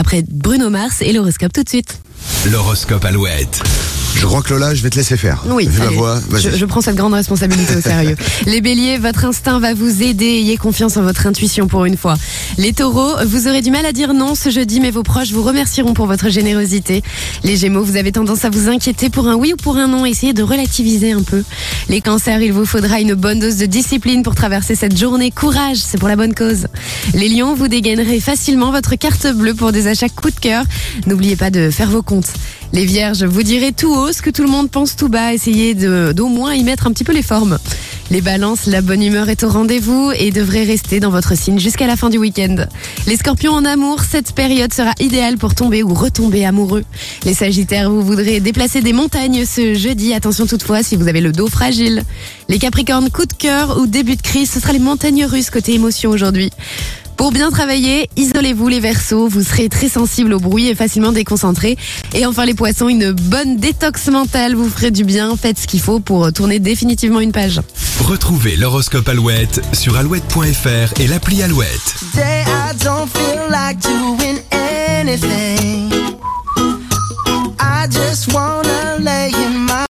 Après Bruno Mars et l'horoscope tout de suite. L'horoscope Alouette. Je crois que Lola, je vais te laisser faire. Oui, Vu ma allez, voix, vas-y. je, je prends cette grande responsabilité au sérieux. Les béliers, votre instinct va vous aider. Ayez confiance en votre intuition pour une fois. Les taureaux, vous aurez du mal à dire non ce jeudi, mais vos proches vous remercieront pour votre générosité. Les gémeaux, vous avez tendance à vous inquiéter pour un oui ou pour un non. Essayez de relativiser un peu. Les cancers, il vous faudra une bonne dose de discipline pour traverser cette journée. Courage, c'est pour la bonne cause. Les lions, vous dégainerez facilement votre carte bleue pour des achats coup de cœur. N'oubliez pas de faire vos comptes. Les vierges, vous direz tout haut ce que tout le monde pense tout bas. Essayez d'au moins y mettre un petit peu les formes. Les balances, la bonne humeur est au rendez-vous et devrait rester dans votre signe jusqu'à la fin du week-end. Les scorpions en amour, cette période sera idéale pour tomber ou retomber amoureux. Les sagittaires, vous voudrez déplacer des montagnes ce jeudi. Attention toutefois si vous avez le dos fragile. Les capricornes, coup de cœur ou début de crise, ce sera les montagnes russes côté émotion aujourd'hui. Pour bien travailler, isolez-vous les versos, vous serez très sensible au bruit et facilement déconcentré. Et enfin les poissons, une bonne détox mentale vous ferait du bien, faites ce qu'il faut pour tourner définitivement une page. Retrouvez l'horoscope Alouette sur alouette.fr et l'appli Alouette. Today I don't feel like doing anything. I just wanna